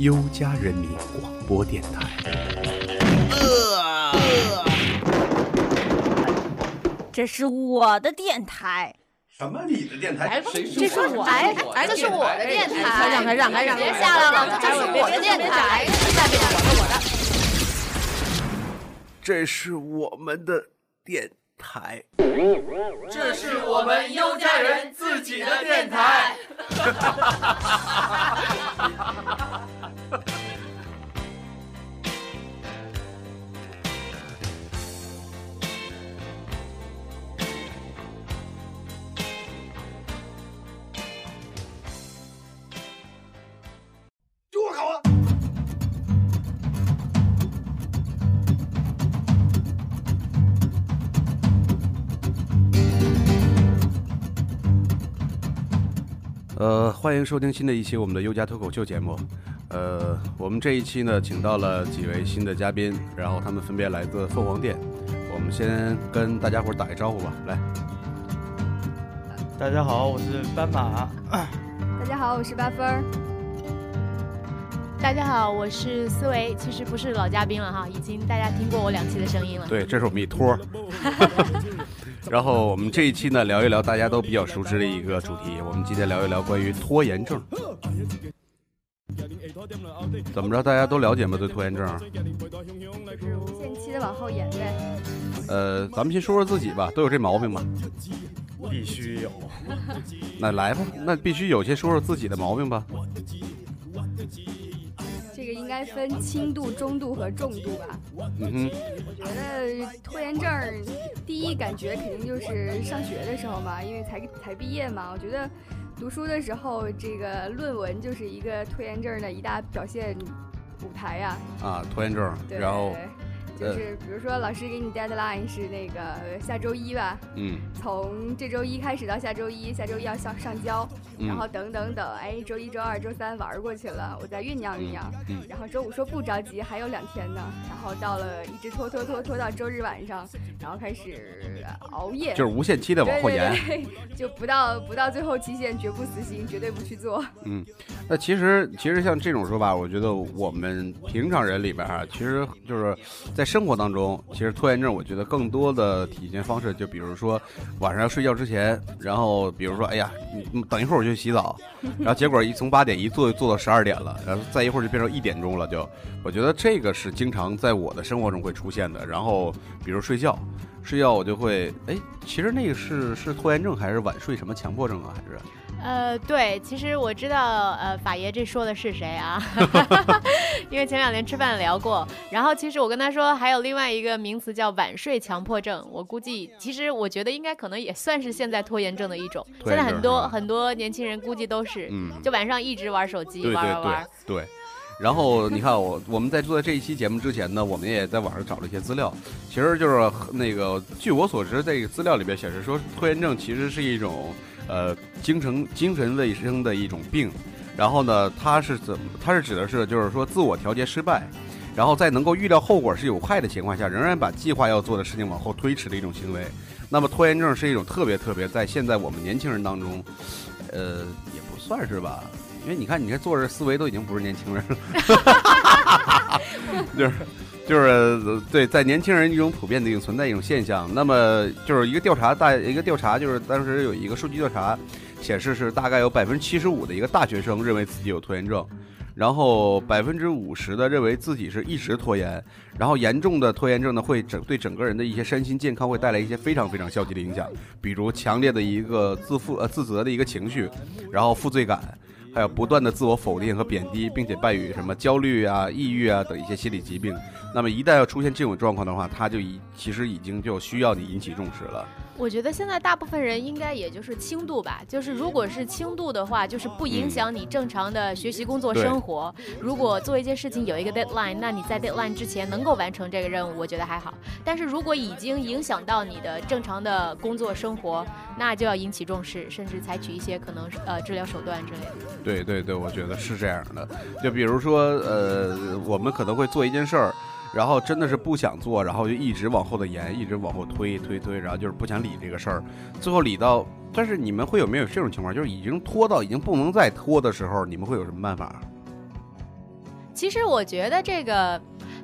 优家人民广播电台。这是我的电台。什么？你的电台？谁这是我哎哎，这是我的电台。让开让开让开！别下来了，这是我的电台。下面我的我的。这是我们的电台。这是我们优家人自己的电台。呃，欢迎收听新的一期我们的优家脱口秀节目。呃，我们这一期呢，请到了几位新的嘉宾，然后他们分别来自凤凰店。我们先跟大家伙儿打一招呼吧，来，大家好，我是斑马。大家好，我是八分儿。大家好，我是思维，其实不是老嘉宾了哈，已经大家听过我两期的声音了。对，这是我们一托儿。然后我们这一期呢，聊一聊大家都比较熟知的一个主题。我们今天聊一聊关于拖延症。怎么着，大家都了解吗？对拖延症？就是无限期的往后延呗。呃，咱们先说说自己吧，都有这毛病吗？必须有。那来吧，那必须有，先说说自己的毛病吧。这个应该分轻度、中度和重度吧。嗯哼，我觉得拖延症儿，第一感觉肯定就是上学的时候嘛，因为才才毕业嘛。我觉得读书的时候，这个论文就是一个拖延症的一大表现舞台呀、啊，拖延症，对，然后，就是比如说老师给你 deadline 是那个下周一吧，嗯从这周一开始到下周一，下周一要上上交，然后嗯等等等，哎，周一周二周三玩过去了，我再酝酿酝酿，嗯然后周五说不着急，还有两天呢，然后到了一直拖拖拖拖到周日晚上，然后开始熬夜，就是无限期的往后延。对对对，就不到不到最后期限绝不死心，绝对不去做。嗯，那其实其实像这种说法，我觉得我们平常人里边啊，其实就是在生活当中，其实拖延症，我觉得更多的体现方式，就比如说晚上要睡觉之前，然后比如说，哎呀，你等一会儿我去洗澡，然后结果一从八点一坐就坐到十二点了，然后再一会儿就变成一点钟了，就我觉得这个是经常在我的生活中会出现的。然后比如睡觉。睡觉我就会，哎，其实那个是是拖延症还是晚睡什么强迫症啊？还是呃，对，其实我知道，呃，法爷这说的是谁啊？因为前两天吃饭聊过。然后其实我跟他说，还有另外一个名词叫晚睡强迫症。我估计，其实我觉得应该可能也算是现在拖延症的一种。现在很多很多年轻人估计都是，嗯，就晚上一直玩手机，对对对玩玩玩。对。然后你看我我们在做这一期节目之前呢，我们也在网上找了一些资料，其实就是那个据我所知，这个资料里边显示说，拖延症其实是一种呃精神精神卫生的一种病。然后呢，它是怎么？它是指的是就是说自我调节失败，然后在能够预料后果是有害的情况下，仍然把计划要做的事情往后推迟的一种行为。那么拖延症是一种特别特别在现在我们年轻人当中，呃，也不算是吧。因为你看，你看做着思维都已经不是年轻人了，就是就是对，在年轻人一种普遍的一种存在一种现象。那么就是一个调查大一个调查，就是当时有一个数据调查显示是大概有百分之七十五的一个大学生认为自己有拖延症，然后百分之五十的认为自己是一直拖延，然后严重的拖延症呢会整对整个人的一些身心健康会带来一些非常非常消极的影响，比如强烈的一个自负呃自责的一个情绪，然后负罪感。还有不断的自我否定和贬低，并且伴有什么焦虑啊、抑郁啊等一些心理疾病。那么一旦要出现这种状况的话，他就已其实已经就需要你引起重视了。我觉得现在大部分人应该也就是轻度吧，就是如果是轻度的话，就是不影响你正常的学习、工作、生活。如果做一件事情有一个 deadline，那你在 deadline 之前能够完成这个任务，我觉得还好。但是如果已经影响到你的正常的工作生活，那就要引起重视，甚至采取一些可能是呃治疗手段之类的。对对对，我觉得是这样的。就比如说，呃，我们可能会做一件事儿，然后真的是不想做，然后就一直往后的延，一直往后推推推，然后就是不想理这个事儿，最后理到。但是你们会有没有这种情况，就是已经拖到已经不能再拖的时候，你们会有什么办法？其实我觉得这个，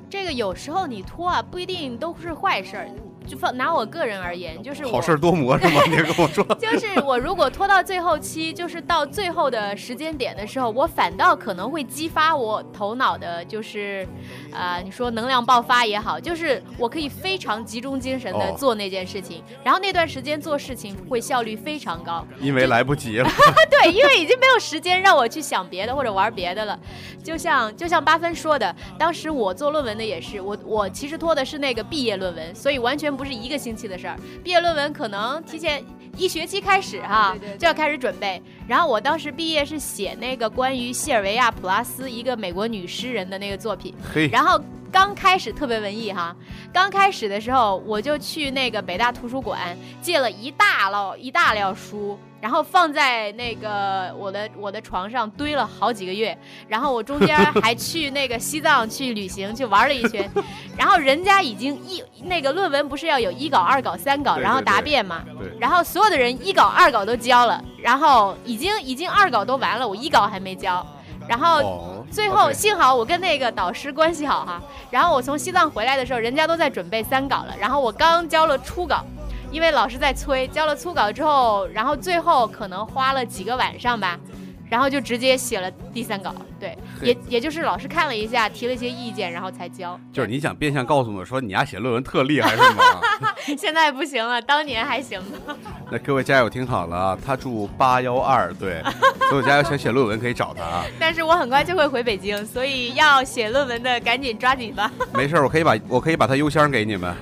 这个有时候你拖啊，不一定都是坏事儿。就放拿我个人而言，就是我好事多磨是吗？你跟我说，就是我如果拖到最后期，就是到最后的时间点的时候，我反倒可能会激发我头脑的，就是，呃，你说能量爆发也好，就是我可以非常集中精神的哦做那件事情，然后那段时间做事情会效率非常高。因为来不及了。对，因为已经没有时间让我去想别的或者玩别的了。就像就像八分说的，当时我做论文的也是，我我其实拖的是那个毕业论文，所以完全不是一个星期的事儿。毕业论文可能提前一学期开始哈，就要开始准备。然后我当时毕业是写那个关于谢尔维亚·普拉斯一个美国女诗人的那个作品，然后刚开始特别文艺哈，刚开始的时候我就去那个北大图书馆借了一大摞一大摞书，然后放在那个我的我的床上堆了好几个月，然后我中间还去那个西藏去旅行去玩了一圈，然后人家已经一那个论文不是要有一稿、二稿、三稿，然后答辩嘛，对，然后所有的人一稿、二稿都交了，然后已经已经二稿都完了，我一稿还没交，然后哦，最后幸好我跟那个导师关系好哈，然后我从西藏回来的时候，人家都在准备三稿了，然后我刚交了初稿，因为老师在催，交了初稿之后，然后最后可能花了几个晚上吧，然后就直接写了第三稿，对，也也就是老师看了一下，提了一些意见，然后才交。就是你想变相告诉我说你丫写论文特厉害是吗？现在不行了，当年还行呢。那各位家友听好了啊，他住八幺二，对，所有家友想写论文可以找他啊。但是我很快就会回北京，所以要写论文的赶紧抓紧吧。没事，我可以把我可以把他邮箱给你们。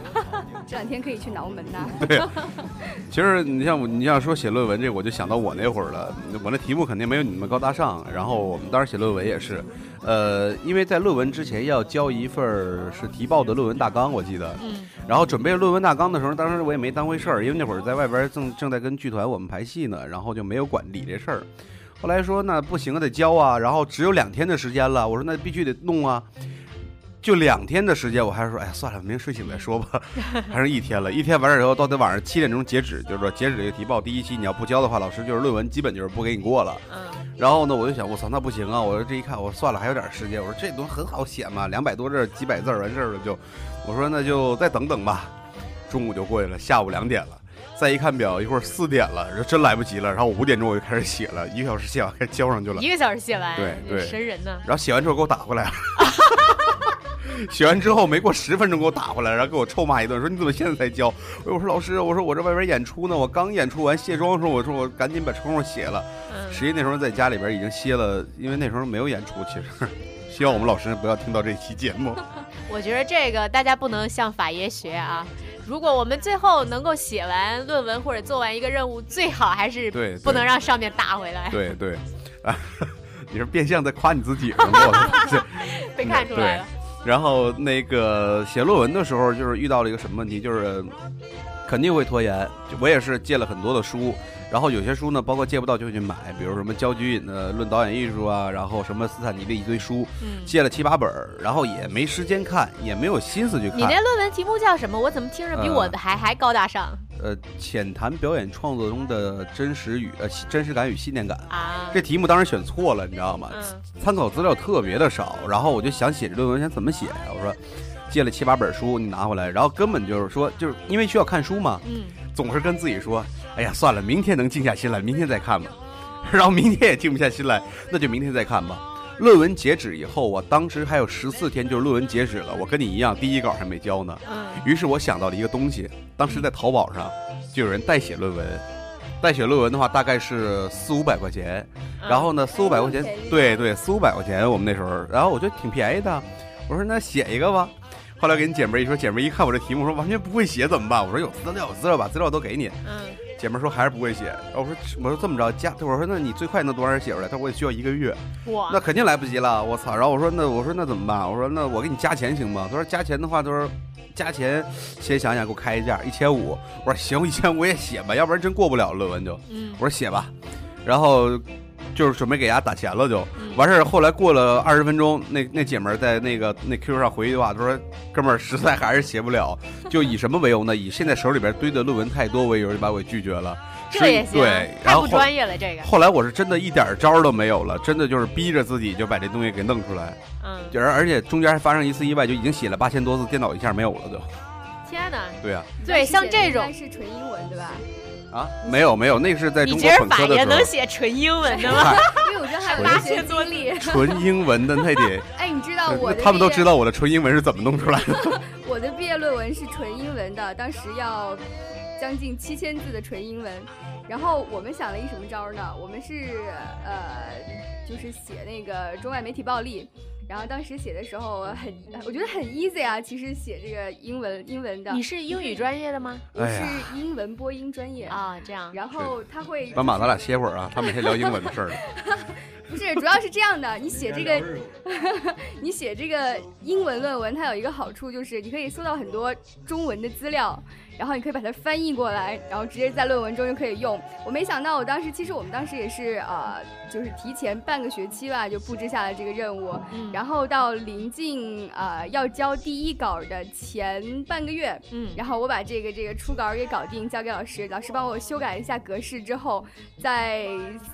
这两天可以去挠门呐。对，其实你像我，你像说写论文这，我就想到我那会儿了。我那题目肯定没有你们高大上。然后我们当时写论文也是，呃，因为在论文之前要交一份是提报的论文大纲，我记得。嗯然后准备论文大纲的时候，当时我也没当回事儿，因为那会儿在外边正正在跟剧团我们排戏呢，然后就没有管理这事儿。后来说那不行啊，得交啊，然后只有两天的时间了，我说那必须得弄啊。就两天的时间，我还是说，哎呀，算了，明天睡醒再说吧。还剩一天了，一天完事儿以后，到得晚上七点钟截止，就是说截止这个题报第一期，你要不交的话，老师就是论文基本就是不给你过了。嗯，然后呢，我就想，我操，那不行啊！我说这一看，我说算了，还有点时间。我说这东西很好写嘛，两百多字儿，几百字儿完事儿了就。我说那就再等等吧。中午就过去了，下午两点了，再一看表，一会儿四点了，这真来不及了。然后五点钟我就开始写了，一个小时写完，该交上去了。一个小时写完，对对神人呢。然后写完之后给我打回来了。写完之后没过十分钟给我打回来，然后给我臭骂一顿，说你怎么现在才交？我说老师，我说我这外边演出呢，我刚演出完卸妆的时候，我说我赶紧把窗户写了。嗯，实际那时候在家里边已经歇了，因为那时候没有演出。其实，希望我们老师不要听到这期节目。我觉得这个大家不能向法爷学啊。如果我们最后能够写完论文或者做完一个任务，最好还是对对不能让上面打回来，对对，啊，你是变相在夸你自己 被看出来了。然后那个写论文的时候，就是遇到了一个什么问题，就是肯定会拖延。我也是借了很多的书，然后有些书呢，包括借不到就会去买，比如什么焦菊隐的《论导演艺术》啊，然后什么斯坦尼的一堆书，嗯，借了七八本儿，然后也没时间看，也没有心思去看。你那论文题目叫什么？我怎么听着比我的还、还高大上呃，浅谈表演创作中的真实与呃真实感与信念感。啊？这题目当时选错了，你知道吗？嗯参考资料特别的少，然后我就想写这论文，想怎么写呀？我说借了七八本书，你拿回来，然后根本就是说，就是因为需要看书嘛，嗯，总是跟自己说，哎呀，算了，明天能静下心来，明天再看吧。然后明天也静不下心来，那就明天再看吧。论文截止以后，我当时还有十四天就是论文截止了，我跟你一样，第一稿还没交呢。嗯于是我想到了一个东西，当时在淘宝上就有人代写论文，代写论文的话大概是四五百块钱，嗯然后呢四五百块钱对对，四五百块钱我们那时候，然后我觉得挺便宜的，我说那写一个吧。后来给你姐们儿一说，姐们儿一看我这题目，说完全不会写怎么办？我说有资料，有资料，把资料都给你。嗯姐们儿说还是不会写，我说我说这么着加，我说那你最快能多长时间写出来？他说我也需要一个月。哇，那肯定来不及了，我操！然后我说那我说那怎么办？我说那我给你加钱行吗？他说加钱的话，他说加钱先想想给我开一价一千五。我说行，一千五也写吧，要不然真过不了论文就。嗯我说写吧，然后就是准备给伢打钱了就。嗯完事儿后来过了二十分钟，那那姐们儿在那个那 QQ 上回一句话，她说哥们儿实在还是写不了，就以什么为由呢？以现在手里边堆的论文太多为由，就把我给拒绝了。这也行，对然太不专业了，这个，后来我是真的一点招都没有了，真的就是逼着自己就把这东西给弄出来，嗯，而而且中间还发生一次意外，就已经写了八千多字，电脑一下没有了就。天哪，对啊，对像这种是纯英文对吧？啊，没有没有，那个是在中国本科的时候爷能，写纯英文的吗？因为我觉得还有八一些经历。纯英文的那得，哎，你知道我他们都知道我的纯英文是怎么弄出来的。我的毕业论文是纯英文的，当时要将近七千字的纯英文。然后我们想了一什么招呢？我们是呃，就是写那个中外媒体暴力。然后当时写的时候很，我觉得很 easy 啊。其实写这个英文英文的，你是英语专业的吗？我是英文播音专业。啊，这样，然后他会斑马，咱俩歇会儿啊，他每天聊英文的事儿。不是，主要是这样的，你写这个，你写这个英文论文，它有一个好处就是你可以搜到很多中文的资料，然后你可以把它翻译过来，然后直接在论文中就可以用。我没想到，我当时其实我们当时也是呃，就是提前半个学期吧就布置下了这个任务，嗯，然后到临近呃要交第一稿的前半个月，嗯，然后我把这个这个初稿给搞定，交给老师，老师帮我修改一下格式之后，再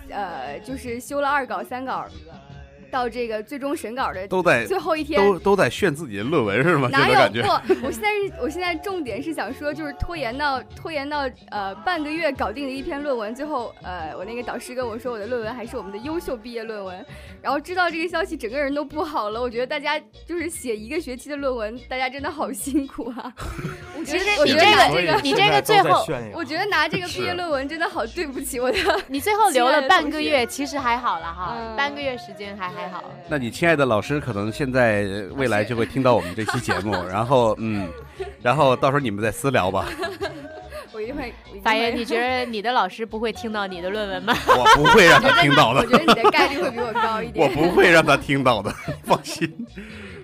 呃就是修了二稿三稿，到这个最终审稿的都在最后一天。都都在炫自己的论文是吗？哪有。不？我现在是，我现在重点是想说，就是拖延到拖延到呃半个月搞定的一篇论文，最后呃我那个导师跟我说我的论文还是我们的优秀毕业论文，然后知道这个消息，整个人都不好了。我觉得大家就是写一个学期的论文，大家真的好辛苦啊。我觉得我觉得实你这个这个，你这个最后我觉得拿这个毕业论文真的好对不起我的。你最后留了半个月，其实还好了哈，嗯半个月时间还还好。那你亲爱的老师可能现在呃未来就会听到我们这期节目，然后嗯，然后到时候你们再私聊吧。我一定会。我一定法爷，你觉得你的老师不会听到你的论文吗？我不会让他听到的，我觉得你的概率会比我高一点我。不会让他听到的，放心。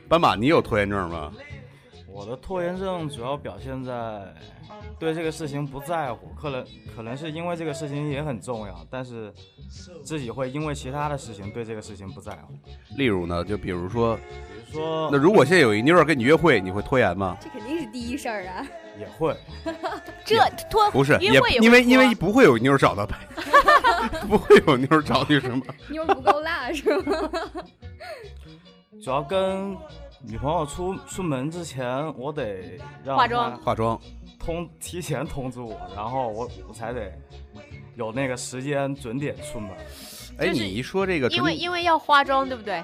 斑马，你有拖延症吗？我的拖延症主要表现在对这个事情不在乎，可能可能是因为这个事情也很重要，但是自己会因为其他的事情对这个事情不在乎。例如呢，就比如说，比如说那如果现在有一妞儿跟你约会，你会拖延吗？这肯定是第一事儿啊！也会，这拖不是，约会也因为因为不会有妞儿找他拍，不会有妞儿找你什么？妞儿不够辣是吗？主要跟女朋友出出门之前，我得让化妆化妆，通提前通知我，然后我我才得有那个时间准点出门。哎，你一说这个，因为因为要化妆，对不对？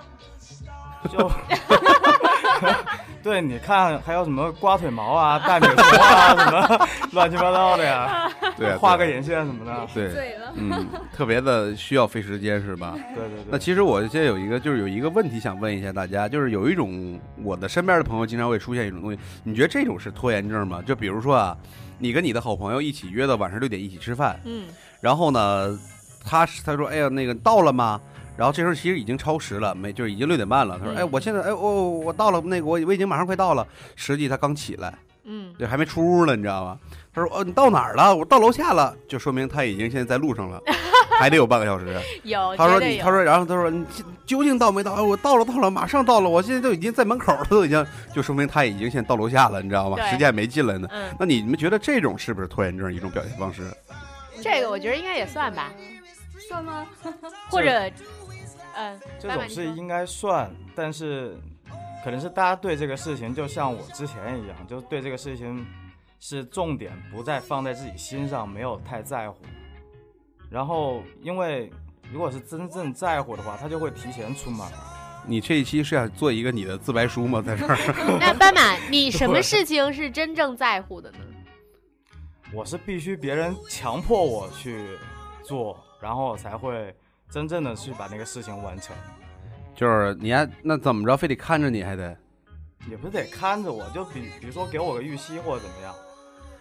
就 对，你看还有什么刮腿毛啊、戴美瞳啊，什么 乱七八糟的呀，对画个眼线什么的。对，嗯，特别的需要费时间是吧？对对对。那其实我现在有一个，就是有一个问题想问一下大家，就是有一种我的身边的朋友经常会出现一种东西，你觉得这种是拖延症吗？就比如说啊，你跟你的好朋友一起约到晚上六点一起吃饭，嗯，然后呢，他他说，哎呀，那个到了吗？然后这时候其实已经超时了，没就是已经六点半了。他说，嗯哎，我现在，哎，我我到了，那个我我已经马上快到了。实际他刚起来，嗯，对，还没出屋呢，你知道吗？他说，哦，你到哪儿了？我到楼下了，就说明他已经现在在路上了，还得有半个小时。有，他说你，他说，然后他说你究竟到没到？哎我到了，到了，马上到了，我现在都已经在门口了，都已经，就说明他已经现在到楼下了，你知道吗？时间还没进来呢。嗯，那你们觉得这种是不是拖延症一种表现方式？这个我觉得应该也算吧，算吗？或者，嗯，这种慢慢说是应该算，但是可能是大家对这个事情，就像我之前一样，就对这个事情是重点不再放在自己心上，没有太在乎。然后，因为如果是真正在乎的话，他就会提前出门。你这一期是要做一个你的自白书吗？在这儿？那斑马，你 什么事情是真正在乎的呢？我是必须别人强迫我去做，然后我才会真正的去把那个事情完成。就是你还那怎么着，非得看着你还得？也不是得看着我，就比比如说给我个预期或者怎么样，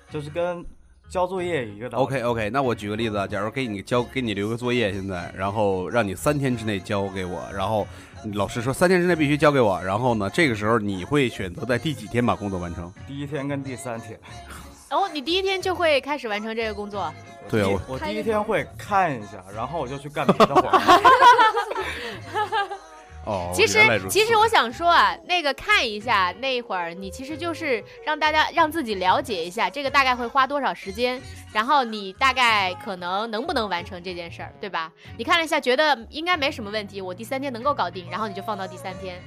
就是跟交作业一个道理。OK OK，那我举个例子啊，假如给你交给你留个作业，现在，然后让你三天之内交给我，然后老师说三天之内必须交给我，然后呢，这个时候你会选择在第几天把工作完成？第一天跟第三天，哦，你第一天就会开始完成这个工作，对啊我我第一天会看一下，然后我就去干别的活儿。哦，其实其实我想说啊，那个看一下那一会儿，你其实就是让大家让自己了解一下这个大概会花多少时间，然后你大概可能能不能完成这件事儿，对吧？你看了一下，觉得应该没什么问题，我第三天能够搞定，然后你就放到第三天，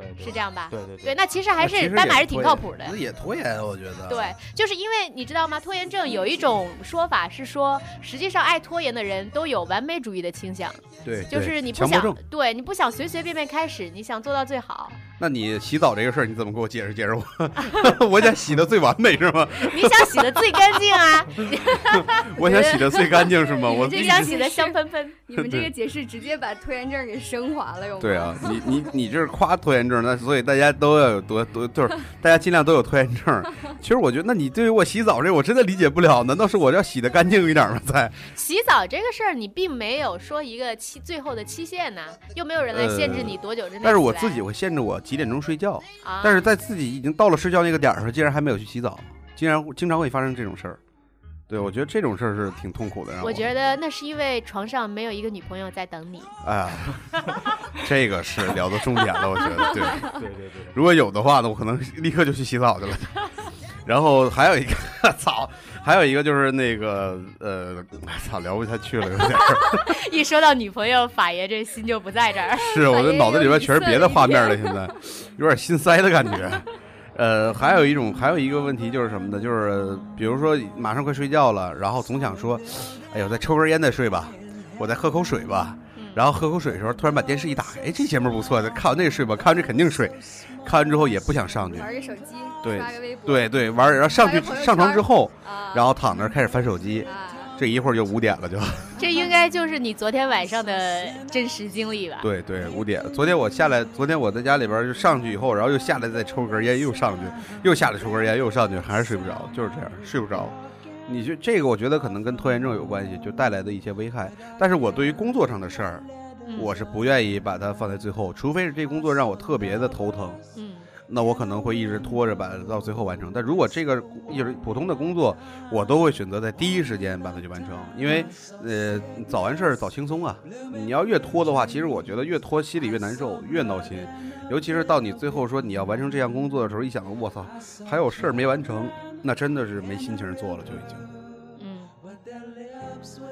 对，对是这样吧？对对对，那其实还是斑马是挺靠谱的。也拖延，我觉得。对，就是因为你知道吗？拖延症有一种说法是说，实际上爱拖延的人都有完美主义的倾向，对，就是你不想。对你不想随随便便开始，你想做到最好。那你洗澡这个事儿，你怎么给我解释解释我？我想洗的最完美是吗？你想洗的最干净啊，我想洗的最干净是吗？我最想洗的香喷喷。你们这个解释直接把拖延症给升华了，有吗？对啊，你你你这是夸拖延症，那所以大家都要有多多，就是大家尽量都有拖延症。其实我觉得，那你对于我洗澡这，我真的理解不了。难道是我要洗的干净一点吗？在 洗澡这个事儿，你并没有说一个期最后的期限呢，又没有人来限制你多久之内、但是我自己，会限制我几点钟睡觉，啊，但是在自己已经到了睡觉那个点儿上，竟然还没有去洗澡，竟然经常会发生这种事儿。对，我觉得这种事儿是挺痛苦的。让我觉得那是因为床上没有一个女朋友在等你。哎呀，这个是聊到重点了，我觉得对。对对对，如果有的话呢，我可能立刻就去洗澡去了。然后还有一个，操，还有一个就是那个，呃，操，聊不下去了，有点儿。一说到女朋友，法爷这心就不在这儿。是我的脑子里边全是别的画面了，现在有点心塞的感觉。呃，还有一种，还有一个问题就是什么呢？就是比如说马上快睡觉了，然后总想说，哎呦，再抽根烟再睡吧，我再喝口水吧。然后喝口水的时候，突然把电视一打开，哎，这节目不错，看完那个睡吧，看完这肯定睡。看完之后也不想上去，玩个手机，对对对，玩儿，然后上去上床之后，啊，然后躺那儿开始翻手机，啊，这一会儿就五点了就。这应该就是你昨天晚上的真实经历吧？对对，五点。昨天我下来，昨天我在家里边就上去以后，然后又下来再抽根烟，又上去，又下来抽根烟，又上去，还是睡不着，就是这样，睡不着。你就这个，我觉得可能跟拖延症有关系，就带来的一些危害。但是我对于工作上的事儿，嗯我是不愿意把它放在最后，除非是这工作让我特别的头疼，嗯那我可能会一直拖着把它到最后完成。但如果这个就是普通的工作，我都会选择在第一时间把它去完成，因为呃早完事儿早轻松啊。你要越拖的话，其实我觉得越拖心里越难受，越闹心。尤其是到你最后说你要完成这项工作的时候，一想我操，还有事儿没完成，那真的是没心情做了，就已经。嗯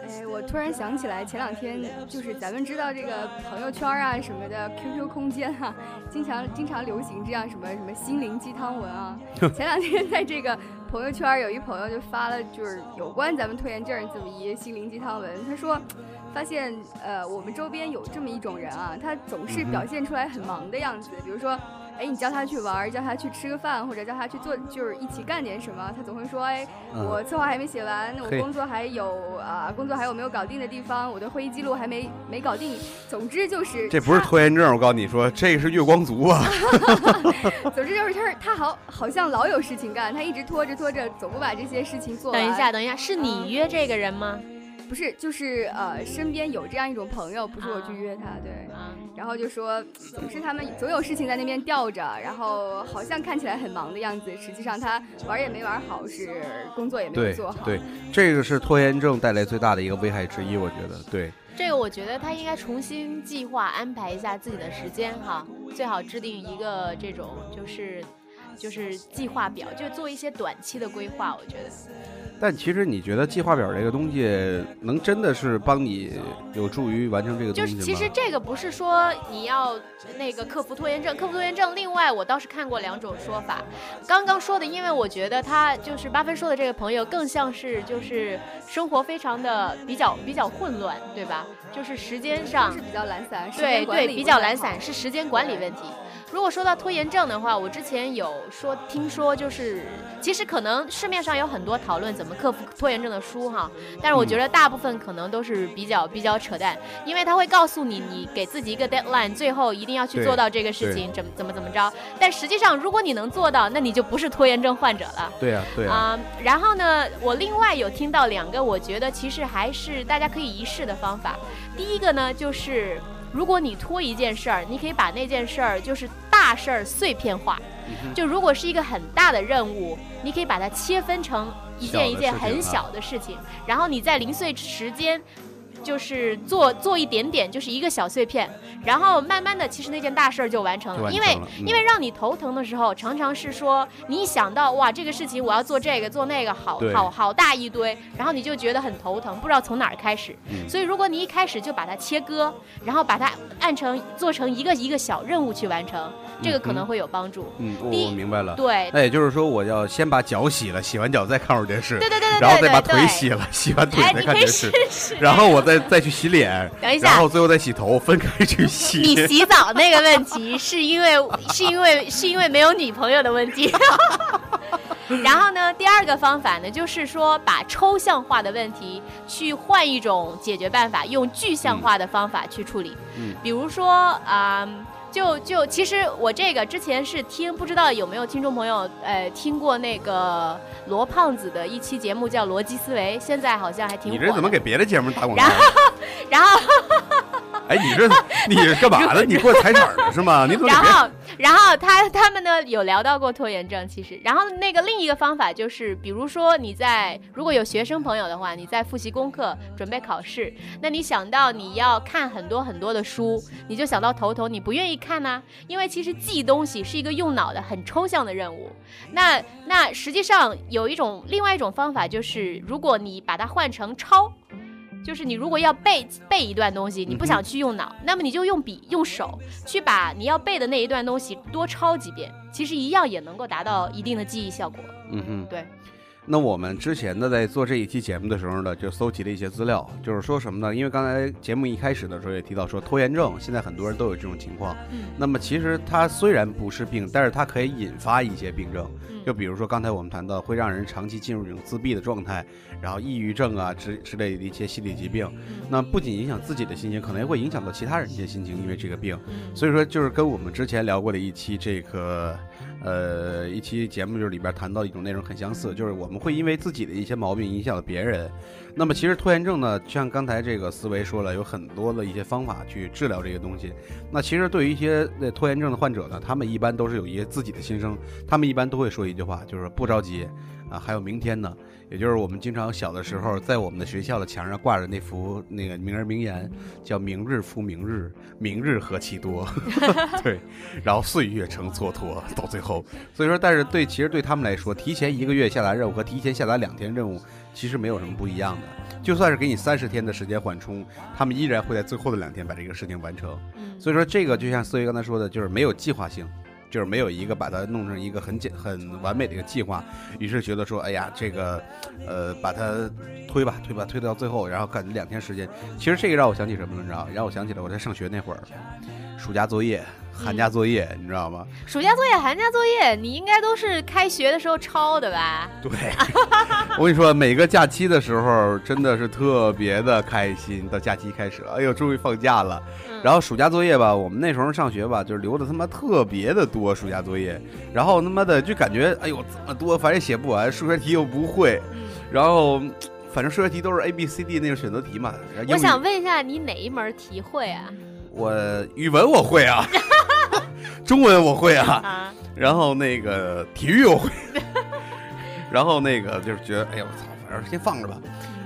哎，我突然想起来，前两天就是咱们知道这个朋友圈啊什么的，QQ 空间啊，经常经常流行这样什么什么心灵鸡汤文啊。前两天在这个朋友圈有一朋友就发了，就是有关咱们拖延症这么一心灵鸡汤文。他说，发现呃我们周边有这么一种人啊，他总是表现出来很忙的样子，比如说。哎，你叫他去玩，叫他去吃个饭，或者叫他去做，就是一起干点什么，他总会说，哎，嗯我策划还没写完，我工作还有啊、工作还有没有搞定的地方，我的会议记录还没没搞定。总之就是这不是拖延症，我告诉你说，这个是月光族啊。总之就是他他好好像老有事情干，他一直拖着拖着，总不把这些事情做完。等一下，，等一下，是你约这个人吗？不是，就是呃，身边有这样一种朋友，不是我去约他，对。啊，然后就说，总是他们总有事情在那边吊着，然后好像看起来很忙的样子，实际上他玩也没玩好，是工作也没有做好。对，这个是拖延症带来最大的一个危害之一，我觉得。对，这个我觉得他应该重新计划安排一下自己的时间哈，最好制定一个这种就是就是计划表，就做一些短期的规划。我觉得，但其实你觉得计划表这个东西，能真的是帮你有助于完成这个东西吗？就是其实这个不是说你要那个克服拖延症，克服拖延症。另外，我倒是看过两种说法。刚刚说的，因为我觉得他就是八分说的这个朋友，更像是就是生活非常的比较比较混乱，对吧？就是时间上是比较懒散，对对，比较懒散，是时间管理问题。如果说到拖延症的话，我之前有说听说，就是其实可能市面上有很多讨论怎么克服拖延症的书哈，但是我嗯觉得大部分可能都是比较比较扯淡，因为他会告诉你，你给自己一个 deadline，最后一定要去做到这个事情，怎么怎么怎么着。但实际上，如果你能做到，那你就不是拖延症患者了。对啊、对啊、啊、然后呢，我另外有听到两个，我觉得其实还是大家可以一试的方法。第一个呢，就是如果你拖一件事儿，你可以把那件事儿就是大事儿碎片化。嗯就如果是一个很大的任务，你可以把它切分成一件一件很小的事情，然后你在零碎时间。就是做做一点点，就是一个小碎片，然后慢慢的，其实那件大事儿就完成了。因为嗯因为让你头疼的时候，常常是说你一想到哇这个事情我要做这个做那个，好好好大一堆，然后你就觉得很头疼，不知道从哪儿开始。嗯所以如果你一开始就把它切割，然后把它按成做成一个一个小任务去完成，这个可能会有帮助。嗯，我明白了。对那也就是说，我要先把脚洗了，洗完脚再看会儿电视，对对对对对然后再把腿洗了，洗完腿哎，再看电视。然后我再再去洗脸，等一下然后最后再洗头，分开去洗。你洗澡那个问题，是因为是因为是因为没有女朋友的问题。然后呢，第二个方法呢，就是说把抽象化的问题去换一种解决办法，用具象化的方法去处理。嗯比如说啊、就就其实我这个之前是听，不知道有没有听众朋友呃听过那个罗胖子的一期节目叫《逻辑思维》，现在好像还挺火的。你这怎么给别的节目打广告然？然后哎，你这你是干嘛的？你过来踩场的是吗？你怎么？然后，然后他他们呢有聊到过拖延症，其实，然后那个另一个方法就是，比如说你在如果有学生朋友的话，你在复习功课、准备考试，那你想到你要看很多很多的书，你就想到头头，你不愿意看呢、因为其实记东西是一个用脑的很抽象的任务。那那实际上有一种另外一种方法，就是如果你把它换成抄。就是你如果要背背一段东西，你不想去用脑，那么你就用笔用手去把你要背的那一段东西多抄几遍，其实一样也能够达到一定的记忆效果。嗯哼，对。那我们之前呢，在做这一期节目的时候呢，就搜集了一些资料，就是说什么呢？因为刚才节目一开始的时候也提到说，拖延症现在很多人都有这种情况。嗯那么其实它虽然不是病，但是它可以引发一些病症。嗯就比如说刚才我们谈到，会让人长期进入一种自闭的状态，然后抑郁症啊之之类的一些心理疾病。那不仅影响自己的心情，可能也会影响到其他人一些心情，因为这个病。嗯所以说，就是跟我们之前聊过的一期这个，呃，一期节目就是里边谈到一种内容很相似，就是我们会因为自己的一些毛病影响了别人。那么其实拖延症呢，像刚才这个思维说了，有很多的一些方法去治疗这个东西。那其实对于一些那拖延症的患者呢，他们一般都是有一些自己的心声，他们一般都会说一句话，就是不着急啊，还有明天呢。也就是我们经常小的时候，在我们的学校的墙上挂着那幅那个名人名言，叫“明日复明日，明日何其多”，对，然后岁月成蹉跎，到最后，所以说，但是对，其实对他们来说，提前一个月下达任务和提前下达两天任务，其实没有什么不一样的。就算是给你三十天的时间缓冲，他们依然会在最后的两天把这个事情完成。嗯所以说，这个就像思维刚才说的，就是没有计划性，就是没有一个把它弄成一个很简很完美的一个计划，于是觉得说，哎呀，这个，呃，把它推吧，推吧，推到最后，然后感觉两天时间。其实这个让我想起什么了，你知道吗？让我想起了我在上学那会儿，暑假作业、寒假作业，你知道吗？暑假作业、寒假作业，你应该都是开学的时候抄的吧？对，我跟你说，每个假期的时候真的是特别的开心。到假期开始了，哎呦，终于放假了。嗯然后暑假作业吧，我们那时候上学吧，就是留的他妈特别的多暑假作业，然后他妈的就感觉，哎呦这么多，反正写不完，数学题又不会，嗯然后反正数学题都是 A B C D 那种选择题嘛。我想问一下，你哪一门题会啊？我语文我会啊，中文我会啊，啊，然后那个体育我会，然后那个就是觉得，哎呀，我操，反正先放着吧。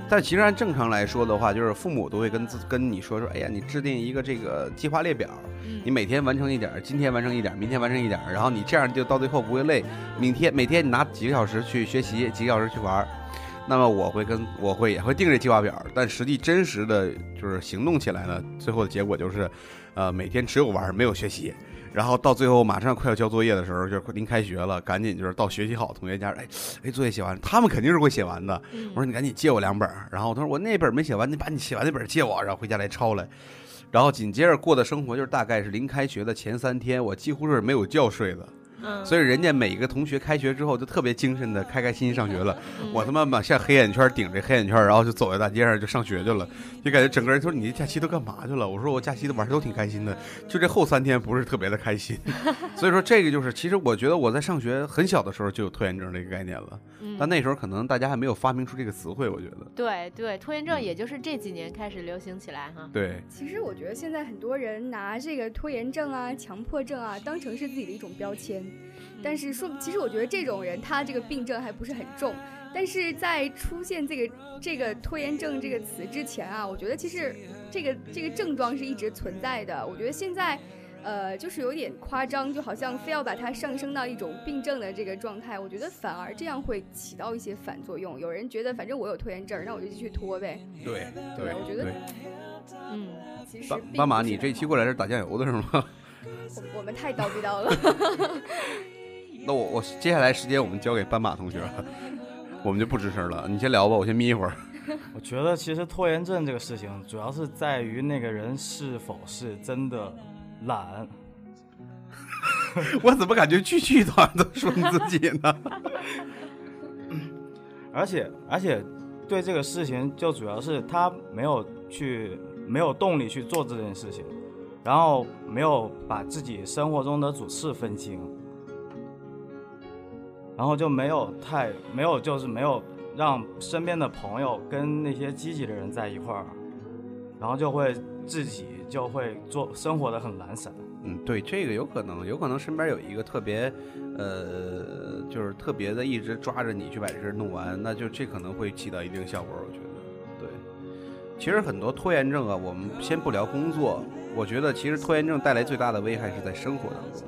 但其实按正常来说的话，就是父母都会跟自跟你说说，哎呀，你制定一个这个计划列表，嗯你每天完成一点儿，今天完成一点儿，明天完成一点儿，然后你这样就到最后不会累。明天每天你拿几个小时去学习，几个小时去玩儿。那么我会跟我会也会定这计划表，但实际真实的就是行动起来呢，最后的结果就是，呃，每天只有玩没有学习。然后到最后马上快要交作业的时候，就是临开学了，赶紧就是到学习好同学家，哎哎，作业写完，他们肯定是会写完的。嗯我说你赶紧借我两本儿，然后他说我那本儿没写完，你把你写完那本儿借我，然后回家来抄来。然后紧接着过的生活就是大概是临开学的前三天，我几乎是没有觉睡的。嗯，所以人家每一个同学开学之后就特别精神的、开开心心上学了。嗯我他妈满像黑眼圈顶着黑眼圈，然后就走在大街上就上学去了，就感觉整个人说你这假期都干嘛去了？我说我假期都玩的都挺开心的，就这后三天不是特别的开心。所以说这个就是，其实我觉得我在上学很小的时候就有拖延症这个概念了，嗯但那时候可能大家还没有发明出这个词汇，我觉得。对对，拖延症也就是这几年开始流行起来哈。对，其实我觉得现在很多人拿这个拖延症啊、强迫症啊当成是自己的一种标签，但是说，其实我觉得这种人他这个病症还不是很重，但是在出现这个这个拖延症这个词之前啊，我觉得其实这个这个症状是一直存在的。我觉得现在。呃，就是有点夸张，就好像非要把它上升到一种病症的这个状态，我觉得反而这样会起到一些反作用。有人觉得反正我有拖延症，那我就继续拖呗。对对，我觉得，嗯，其实斑马，你这期过来是打酱油的是吗？我我们太叨逼叨了。那我我接下来时间我们交给斑马同学，我们就不吱声了。你先聊吧，我先眯一会儿。我觉得其实拖延症这个事情，主要是在于那个人是否是真的。懒，我怎么感觉剧剧团都说你自己呢？而 且而且，对这个事情就主要是他没有去没有动力去做这件事情，然后没有把自己生活中的主次分清，然后就没有太没有就是没有让身边的朋友跟那些积极的人在一块儿，然后就会自己。就会做生活的很懒散。嗯，对，这个有可能，有可能身边有一个特别，呃，就是特别的一直抓着你去把这事弄完，那就这可能会起到一定效果。我觉得，对。其实很多拖延症啊，我们先不聊工作，我觉得其实拖延症带来最大的危害是在生活当中。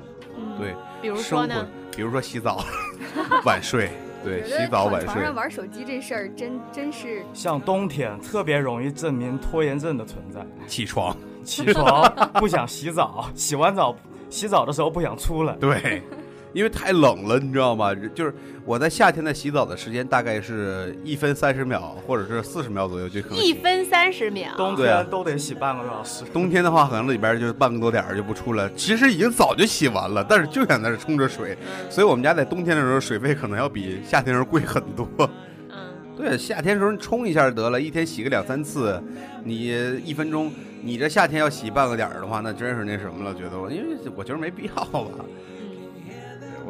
对，比如说呢？比如说洗澡、晚睡。对，洗澡晚睡。床上玩手机这事儿，真真是。像冬天特别容易证明拖延症的存在。起床。起床不想洗澡，洗完澡洗澡的时候不想出来。对，因为太冷了，你知道吗？就是我在夏天的洗澡的时间大概是一分三十秒，或者是四十秒左右就可能。一分三十秒。冬天都得洗半个多小时。冬天的话，可能里边就是半个多点儿就不出来。其实已经早就洗完了，但是就想在这冲着水，所以我们家在冬天的时候水费可能要比夏天时候贵很多。嗯，对，夏天时候你冲一下得了，一天洗个两三次，你一分钟。你这夏天要洗半个点儿的话，那真是那什么了，觉得我，因为我觉得没必要吧。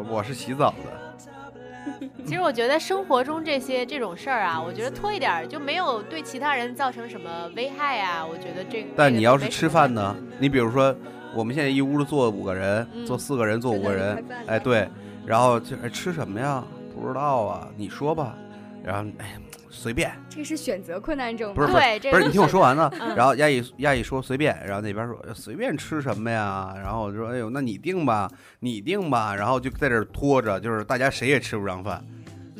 我我是洗澡的。其实我觉得生活中这些这种事儿啊，我觉得拖一点儿就没有对其他人造成什么危害啊。我觉得这个。但你要是吃饭呢？你比如说，我们现在一屋子坐五个人，坐四个人，坐五个人，哎对，然后就哎吃什么呀？不知道啊，你说吧。然后哎。随便，这是选择困难症。不是不是不是，你听我说完呢。然后亚艺亚艺说随便，然后那边说随便吃什么呀？然后我就说哎呦，那你定吧，你定吧。然后就在这拖着，就是大家谁也吃不上饭，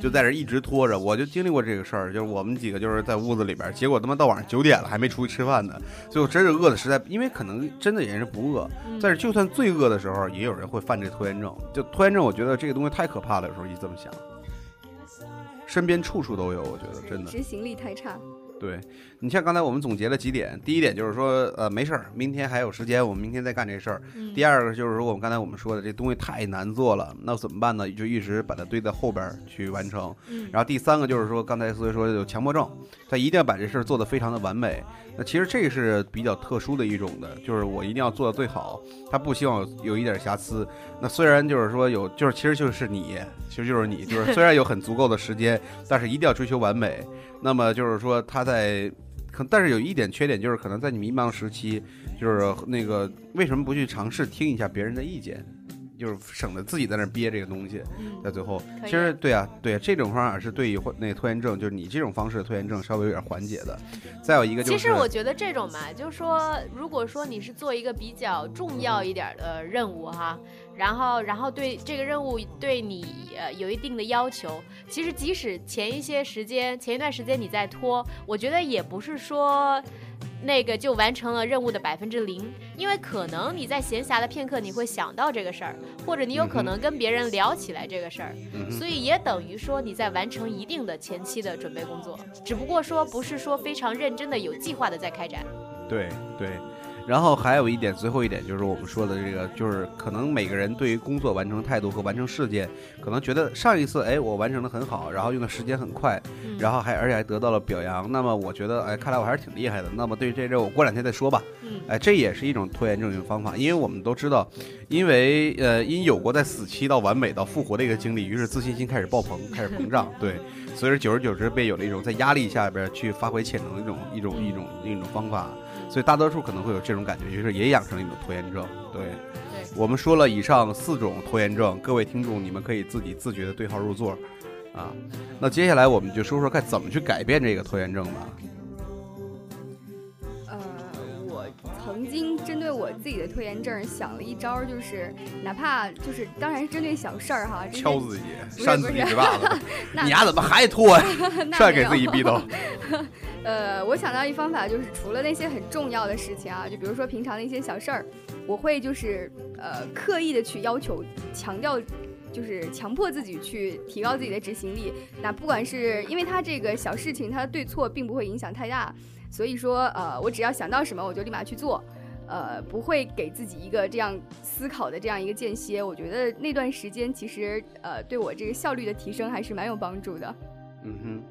就在这一直拖着。我就经历过这个事儿，就是我们几个就是在屋子里边，结果他妈到晚上九点了还没出去吃饭呢。最后真是饿的实在，因为可能真的也是不饿，但是就算最饿的时候，也有人会犯这拖延症。就拖延症，我觉得这个东西太可怕了。有时候一这么想。身边处处都有，我觉得真的执行力太差。对你像刚才我们总结了几点，第一点就是说，呃，没事儿，明天还有时间，我们明天再干这事儿。第二个就是说，我们刚才我们说的这东西太难做了，那怎么办呢？就一直把它堆在后边去完成。然后第三个就是说，刚才所以说有强迫症，他一定要把这事儿做得非常的完美。那其实这是比较特殊的一种的，就是我一定要做到最好，他不希望有一点瑕疵。那虽然就是说有，就是其实就是你，其实就是你，就是虽然有很足够的时间，但是一定要追求完美。那么就是说他在，可但是有一点缺点就是可能在你迷茫时期，就是那个为什么不去尝试听一下别人的意见，就是省得自己在那憋这个东西，在最后，其实对啊，对这种方法是对于那拖延症，就是你这种方式的拖延症稍微有点缓解的。再有一个就是，其实我觉得这种嘛，就是说，如果说你是做一个比较重要一点的任务哈。然后，然后对这个任务对你呃有一定的要求。其实，即使前一些时间、前一段时间你在拖，我觉得也不是说那个就完成了任务的百分之零，因为可能你在闲暇的片刻你会想到这个事儿，或者你有可能跟别人聊起来这个事儿，所以也等于说你在完成一定的前期的准备工作，只不过说不是说非常认真的、有计划的在开展。对对。然后还有一点，最后一点就是我们说的这个，就是可能每个人对于工作完成态度和完成事件，可能觉得上一次哎我完成的很好，然后用的时间很快，然后还而且还得到了表扬，那么我觉得哎看来我还是挺厉害的。那么对于这任务过两天再说吧，哎这也是一种拖延症的方法，因为我们都知道，因为呃因有过在死期到完美到复活的一个经历，于是自信心开始爆棚，开始膨胀，对，所以说久而久之被有了一种在压力下边去发挥潜能的一种一种一种一种方法。所以大多数可能会有这种感觉，于是也养成了一种拖延症。对，对我们说了以上四种拖延症，各位听众你们可以自己自觉的对号入座啊。那接下来我们就说说该怎么去改变这个拖延症吧。曾经针对我自己的拖延症想了一招，就是哪怕就是当然是针对小事儿哈，敲自己，是扇自己不是嘴巴子，那你丫怎么还拖呀？那 帅给自己逼斗。呃，我想到一方法，就是除了那些很重要的事情啊，就比如说平常的一些小事儿，我会就是呃刻意的去要求、强调，就是强迫自己去提高自己的执行力。那不管是因为他这个小事情，他的对错并不会影响太大，所以说呃，我只要想到什么，我就立马去做。呃，不会给自己一个这样思考的这样一个间歇，我觉得那段时间其实呃对我这个效率的提升还是蛮有帮助的。嗯哼，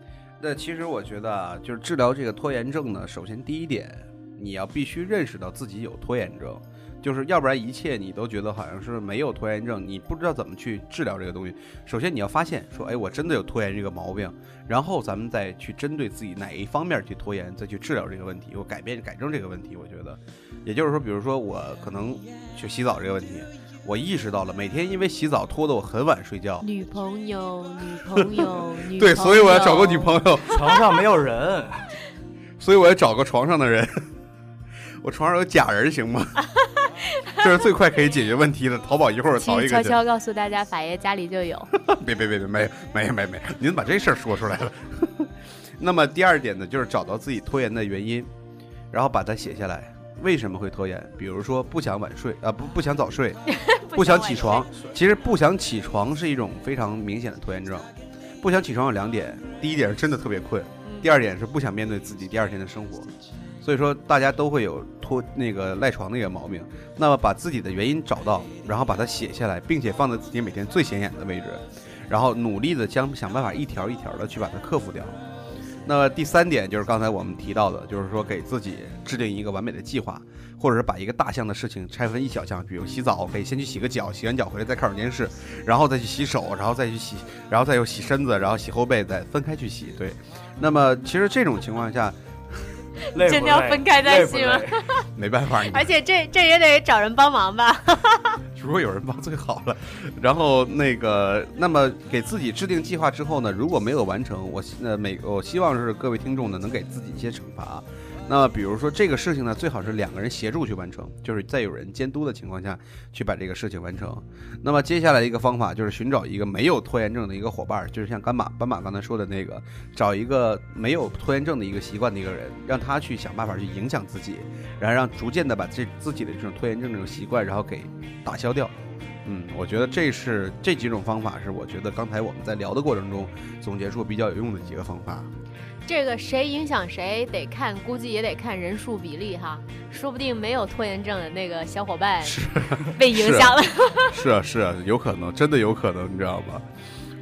那其实我觉得啊，就是治疗这个拖延症呢，首先第一点，你要必须认识到自己有拖延症，就是要不然一切你都觉得好像是没有拖延症，你不知道怎么去治疗这个东西。首先你要发现说，哎，我真的有拖延这个毛病，然后咱们再去针对自己哪一方面去拖延，再去治疗这个问题，我改变改正这个问题。我觉得，也就是说，比如说我可能去洗澡这个问题。我意识到了，每天因为洗澡拖得我很晚睡觉，女朋友，女朋友，女对，所以我要找个女朋友。床上没有人，所以我要找个床上的人。我床上有假人行吗？这是最快可以解决问题的。淘宝一会儿淘一个悄。悄告诉大家，法爷家里就有。别别别别，没没没没，您把这事儿说出来了。那么第二点呢，就是找到自己拖延的原因，然后把它写下来。为什么会拖延？比如说不想晚睡啊、不不想早睡，不想起床。其实不想起床是一种非常明显的拖延症。不想起床有两点，第一点是真的特别困，第二点是不想面对自己第二天的生活。所以说大家都会有拖那个赖床的一个毛病。那么把自己的原因找到，然后把它写下来，并且放在自己每天最显眼的位置，然后努力的将想办法一条一条的去把它克服掉。那么第三点就是刚才我们提到的，就是说给自己制定一个完美的计划，或者是把一个大项的事情拆分一小项，比如洗澡，可以先去洗个脚，洗完脚回来再看会儿电视，然后再去洗手，然后再去洗，然后再又洗身子，然后洗后背，再分开去洗。对，那么其实这种情况下真的要分开再洗吗累 没办法，而且这这也得找人帮忙吧？如果有人帮最好了。然后那个，那么给自己制定计划之后呢，如果没有完成，我希呃每我希望是各位听众呢能给自己一些惩罚。那么比如说这个事情呢，最好是两个人协助去完成，就是在有人监督的情况下去把这个事情完成。那么接下来一个方法就是寻找一个没有拖延症的一个伙伴，就是像斑马斑马刚才说的那个，找一个没有拖延症的一个习惯的一个人，让他去想办法去影响自己，然后让逐渐的把这自己的这种拖延症这种习惯，然后给打消掉。嗯，我觉得这是这几种方法是我觉得刚才我们在聊的过程中总结出比较有用的几个方法。这个谁影响谁得看，估计也得看人数比例哈。说不定没有拖延症的那个小伙伴被影响了。是啊，是啊，有可能，真的有可能，你知道吗？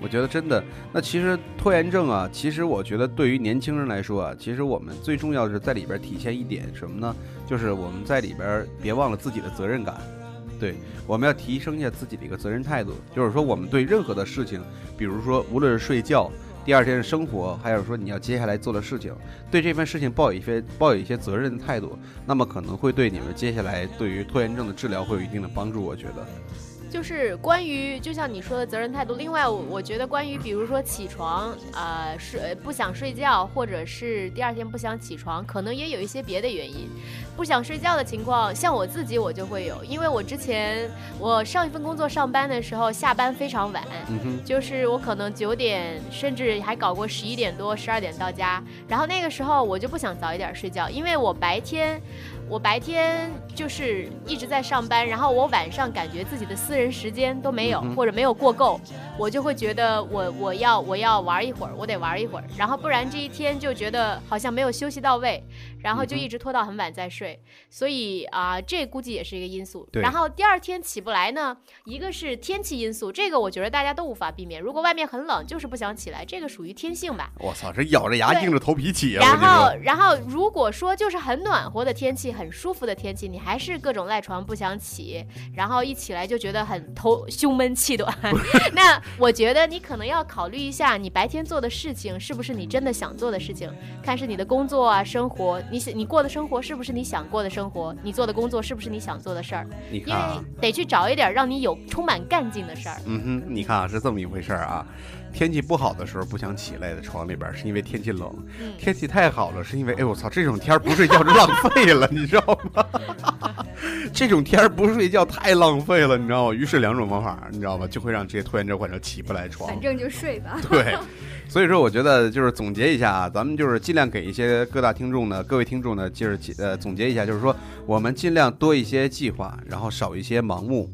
我觉得真的，那其实拖延症啊，其实我觉得对于年轻人来说啊，其实我们最重要的是在里边体现一点什么呢？就是我们在里边别忘了自己的责任感。对，我们要提升一下自己的一个责任态度，就是说我们对任何的事情，比如说无论是睡觉、第二天的生活，还有说你要接下来做的事情，对这份事情抱有一些抱有一些责任的态度，那么可能会对你们接下来对于拖延症的治疗会有一定的帮助。我觉得。就是关于，就像你说的责任态度。另外，我我觉得关于，比如说起床，呃，睡不想睡觉，或者是第二天不想起床，可能也有一些别的原因。不想睡觉的情况，像我自己我就会有，因为我之前我上一份工作上班的时候，下班非常晚，嗯。就是我可能九点，甚至还搞过十一点多、十二点到家。然后那个时候我就不想早一点睡觉，因为我白天，我白天就是一直在上班，然后我晚上感觉自己的私人时间都没有，嗯或者没有过够，我就会觉得我我要我要玩一会儿，我得玩一会儿，然后不然这一天就觉得好像没有休息到位，然后就一直拖到很晚再睡。所以啊、这估计也是一个因素。对然后第二天起不来呢，一个是天气因素，这个我觉得大家都无法避免。如果外面很冷，就是不想起来，这个属于天性吧。我操，这咬着牙硬着头皮起啊！然后然后如果说就是很暖和的天气，很舒服的天气，你还是各种赖床不想起，然后一起来就觉得很头胸闷气短。那我觉得你可能要考虑一下，你白天做的事情是不是你真的想做的事情，看是你的工作啊、生活，你想你过的生活是不是你想过的生活，你做的工作是不是你想做的事儿，因为你看啊，得去找一点让你有充满干劲的事儿。嗯哼，你看啊，是这么一回事儿啊。天气不好的时候不想起来的床里边，是因为天气冷；嗯天气太好了，是因为哎我操，这种天儿不睡觉是浪费了，你知道吗？这种天儿不睡觉太浪费了，你知道吗？于是两种方法，你知道吗？就会让这些拖延症患者起不来床。反正就睡吧。对，所以说我觉得就是总结一下啊，咱们就是尽量给一些各大听众呢，各位听众呢，就是呃总结一下，就是说我们尽量多一些计划，然后少一些盲目。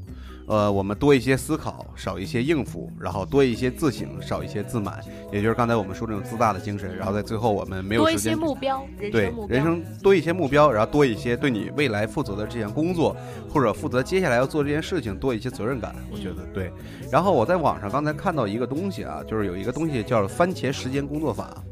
呃，我们多一些思考，少一些应付，然后多一些自省，少一些自满，也就是刚才我们说这种自大的精神。然后在最后，我们没有多一些时间目标，人对生目标。人生多一些目标，然后多一些对你未来负责的这项工作，或者负责接下来要做这件事情多一些责任感，我觉得对。然后我在网上刚才看到一个东西啊，就是有一个东西叫番茄时间工作法。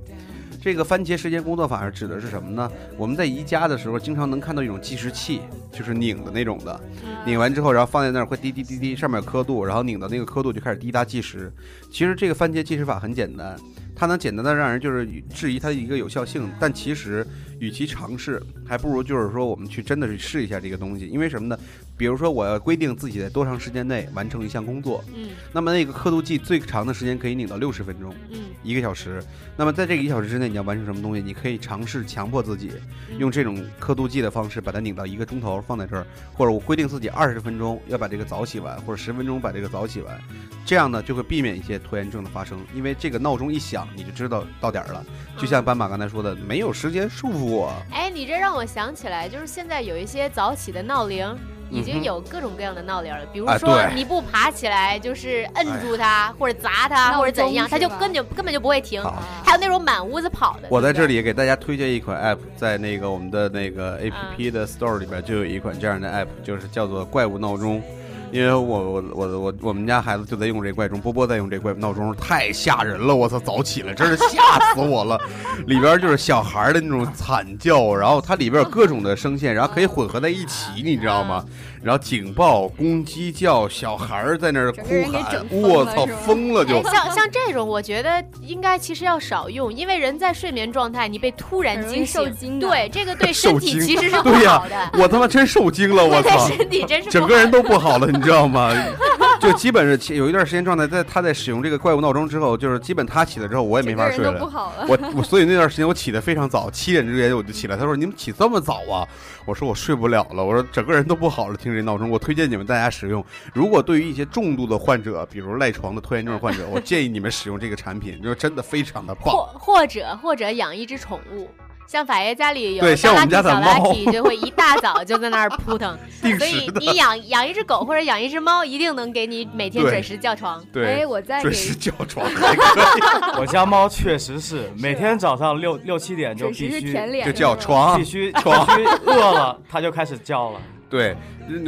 这个番茄时间工作法是指的是什么呢？我们在宜家的时候经常能看到一种计时器，就是拧的那种的，拧完之后，然后放在那儿会滴滴滴滴，上面有刻度，然后拧到那个刻度就开始滴答计时。其实这个番茄计时法很简单，它能简单的让人就是质疑它的一个有效性，但其实与其尝试，还不如就是说我们去真的去试一下这个东西，因为什么呢？比如说我要规定自己在多长时间内完成一项工作，嗯那么那个刻度计最长的时间可以拧到六十分钟，嗯一个小时。那么在这个一小时之内你要完成什么东西？你可以尝试强迫自己用这种刻度计的方式把它拧到一个钟头放在这儿，或者我规定自己二十分钟要把这个早洗完，或者十分钟把这个早洗完，这样呢就会避免一些拖延症的发生，因为这个闹钟一响你就知道到点儿了。就像斑马刚才说的，没有时间束缚我。哎，你这让我想起来，就是现在有一些早起的闹铃，已经有各种各样的闹铃了。比如啊说你不爬起来，就是摁住它，或者砸它，或者怎样，它就根本根本就不会停。还有那种满屋子跑的。我在这对里给大家推荐一款 app，在那个我们的那个 app 的 store 里边就有一款这样的 app，就是叫做怪物闹钟。因为我我我我我们家孩子就在用这怪钟，波波在用这怪闹钟，太吓人了！我操，早起来真是吓死我了。里边就是小孩的那种惨叫，然后它里边有各种的声线，然后可以混合在一起，你知道吗？然后警报、公鸡叫，小孩在那儿哭喊我操，疯了就哎，。像像这种，我觉得应该其实要少用，因为人在睡眠状态，你被突然惊醒，受惊的对这个对受身体惊其实是不对呀好的，我他妈真受惊了，我操！身体真是整个人都不好了，你知道吗？就基本是有一段时间状态，在他在使用这个怪物闹钟之后，就是基本他起来之后，我也没法睡了。不好了。我我所以那段时间我起得非常早，七点之前我就起来。他说你们起这么早啊？我说我睡不了了，我说整个人都不好了，听这闹钟。我推荐你们大家使用。如果对于一些重度的患者，比如赖床的拖延症患者，我建议你们使用这个产品，就真的非常的棒。或或者或者养一只宠物。像法爷家里有对像我们家的猫就会一大早就在那儿扑腾，定所以你养养一只狗或者养一只猫，一定能给你每天准时叫床。对哎，，我在准时叫床 还可以，我家猫确实是每天早上六六七点就必须舔脸，就叫。床必须必床须饿了，它就开始叫了。对，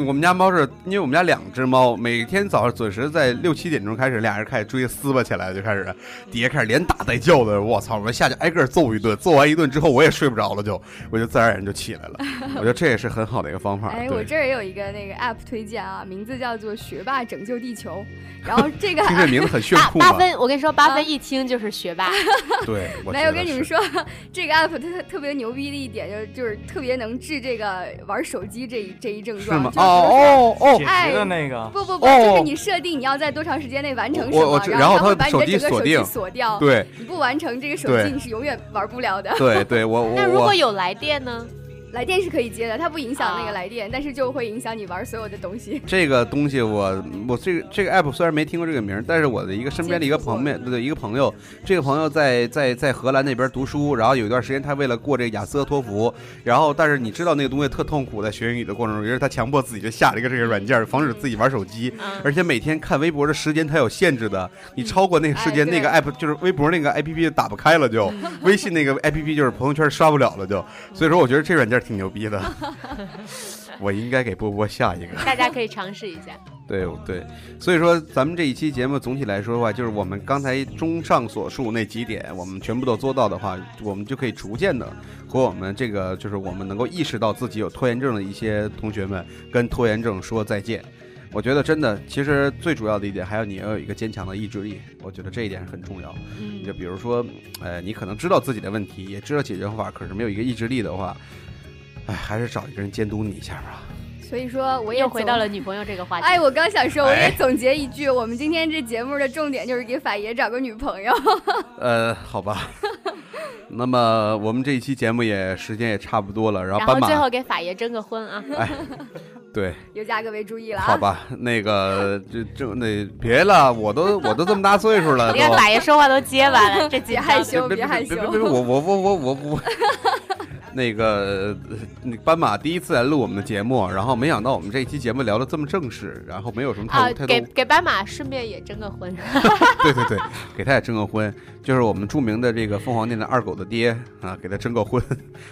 我们家猫是因为我们家两只猫，每天早上准时在六七点钟开始，俩人开始追撕巴起来，就开始底下开始连打带叫的。我操！我下去挨个揍一顿，揍完一顿之后我也睡不着了就，我就自然而然就起来了。我觉得这也是很好的一个方法。哎，我这儿也有一个那个 app 推荐啊，名字叫做“学霸拯救地球”，然后这个 听这名字很炫酷嘛？八分，我跟你说，八啊分一听就是学霸。对，我没有跟你们说，这个 app 特特别牛逼的一点就就是特别能治这个玩手机这一这一症状。是吗？就比如说哦哦解哎决的那个，不不不，哦就是你设定你要在多长时间内完成什么，然然后它它会把你的整个手机锁定锁掉。对你不完成这个手机，你是永远玩不了的。对对，我我那如果有来电呢？来电是可以接的，它不影响那啊。个来电，但是就会影响你玩所有的东西。这个东西我我这个这个 app 虽然没听过这个名，但是我的一个身边的一个朋友，对对，一个朋友，这个朋友在在在荷兰那边读书，然后有一段时间他为了过这个雅思和托福，然后但是你知道那个东西特痛苦，在学英语的过程中，于是他强迫自己就下了一个这个软件，防止自己玩手机，嗯，而且每天看微博的时间它有限制的，你超过那个时间，哎那个 app 就是微博那个 app 就打不开了就，微信那个 app 就是朋友圈刷不了了就，所以说我觉得这软件挺牛逼的，我应该给波波下一个。大家可以尝试一下。对对，所以说咱们这一期节目总体来说的话，就是我们刚才综上所述那几点，我们全部都做到的话，我们就可以逐渐的和我们这个就是我们能够意识到自己有拖延症的一些同学们跟拖延症说再见。我觉得真的，其实最主要的一点，还有你要有一个坚强的意志力，我觉得这一点是很重要。嗯就比如说，呃，你可能知道自己的问题，也知道解决方法，可是没有一个意志力的话，哎，还是找一个人监督你一下吧。所以说我也又回到了女朋友这个话题。哎，我刚想说，我哎也总结一句，我们今天这节目的重点就是给法爷找个女朋友。呃，好吧。那么我们这一期节目也时间也差不多了，然后斑马然后最后给法爷征个婚啊！哎 对，尤佳各位注意了啊！好吧，那个 这这那别了，我都我都这么大岁数了，你看法爷说话都结巴了，这紧别害。羞，别别害羞别别。别别，我我我我我我，那个呃那斑马第一次来录我们的节目，然后没想到我们这一期节目聊的这么正式，然后没有什么啊太，太多，给给斑马顺便也征个婚。对对对，给他也征个婚，就是我们著名的这个凤凰店的二狗的爹啊，给他征个婚。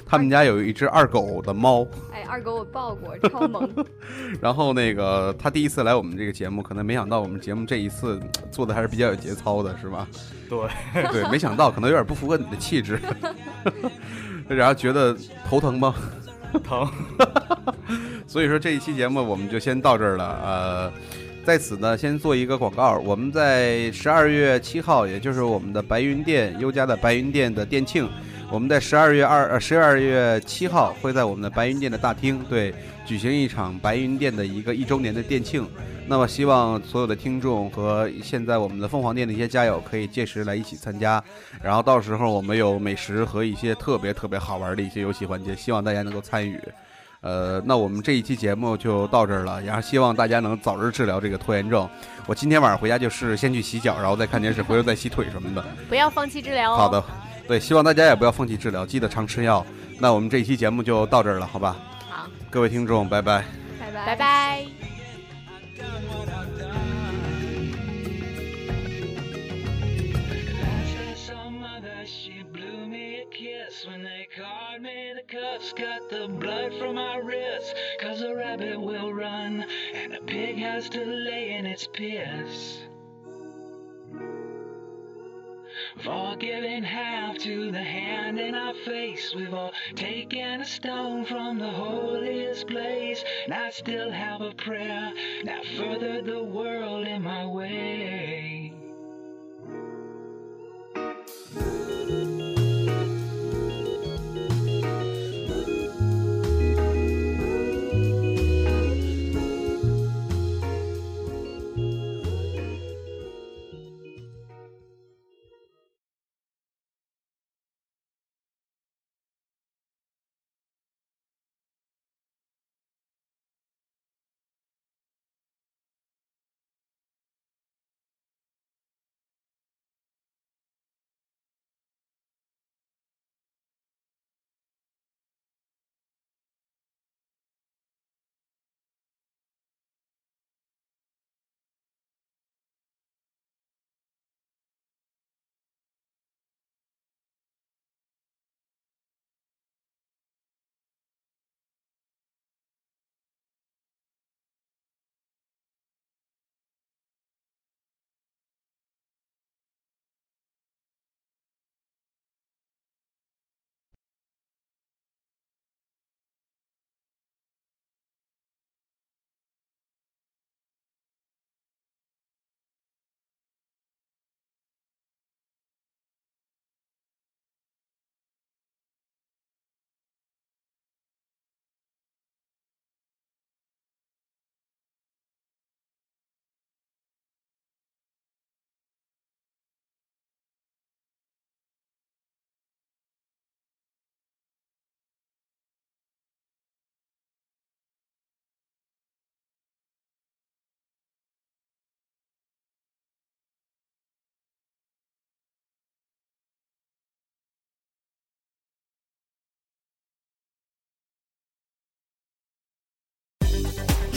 他们家有一只二狗的猫，哎，二狗我抱过，超萌。然后那个他第一次来我们这个节目，可能没想到我们节目这一次做的还是比较有节操的，是吧？对，对，没想到可能有点不符合你的气质，然后觉得头疼吗？疼。所以说这一期节目我们就先到这儿了。呃，在此呢，先做一个广告，我们在十二月七号，也就是我们的白云店优家的白云店的店庆，我们在十二月二呃十二月七号会在我们的白云店的大厅对举行一场白云店的一个一周年的店庆。那么希望所有的听众和现在我们的凤凰店的一些家友可以届时来一起参加，然后到时候我们有美食和一些特别特别好玩的一些游戏环节，希望大家能够参与。呃，那我们这一期节目就到这儿了，然后希望大家能早日治疗这个拖延症。我今天晚上回家就是先去洗脚，然后再看电视，回头再洗腿什么的。不要放弃治疗哦。好的，对，希望大家也不要放弃治疗，记得常吃药。那我们这一期节目就到这儿了，好吧？好，各位听众，拜拜。拜拜，拜。拜。Last I saw mother, she blew me a kiss when they caught me the cuffs, cut the blood from my wrists. Cause a rabbit will run and a pig has to lay in its piss. We've all given half to the hand in our face. We've all taken a stone from the holiest place. And I still have a prayer that furthered the world in my way. “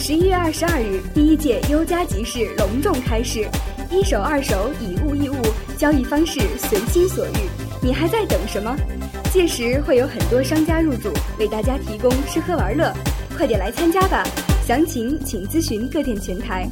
十一月二十二日，第一届优家集市隆重开市，一手二手以物易物，交易方式随心所欲，你还在等什么？届时会有很多商家入驻，为大家提供吃喝玩乐，快点来参加吧！详情请咨询各店前台。